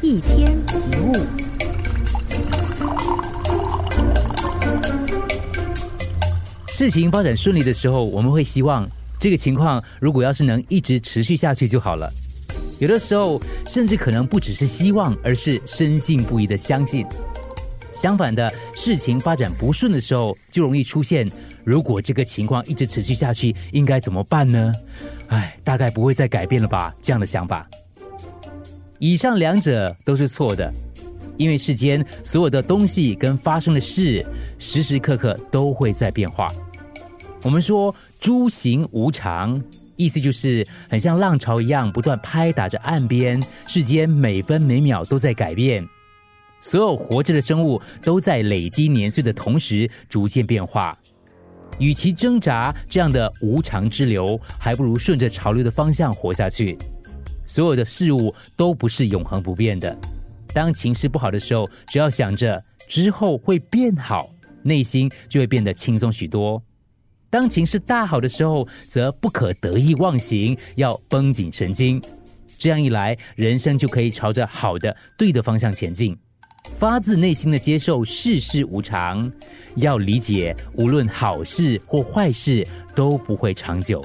一天一物。事情发展顺利的时候，我们会希望这个情况如果要是能一直持续下去就好了。有的时候，甚至可能不只是希望，而是深信不疑的相信。相反的，事情发展不顺的时候，就容易出现如果这个情况一直持续下去，应该怎么办呢？唉，大概不会再改变了吧？这样的想法。以上两者都是错的，因为世间所有的东西跟发生的事，时时刻刻都会在变化。我们说诸行无常，意思就是很像浪潮一样不断拍打着岸边，世间每分每秒都在改变，所有活着的生物都在累积年岁的同时逐渐变化。与其挣扎这样的无常之流，还不如顺着潮流的方向活下去。所有的事物都不是永恒不变的。当情势不好的时候，只要想着之后会变好，内心就会变得轻松许多。当情势大好的时候，则不可得意忘形，要绷紧神经。这样一来，人生就可以朝着好的、对的方向前进。发自内心的接受世事无常，要理解无论好事或坏事都不会长久。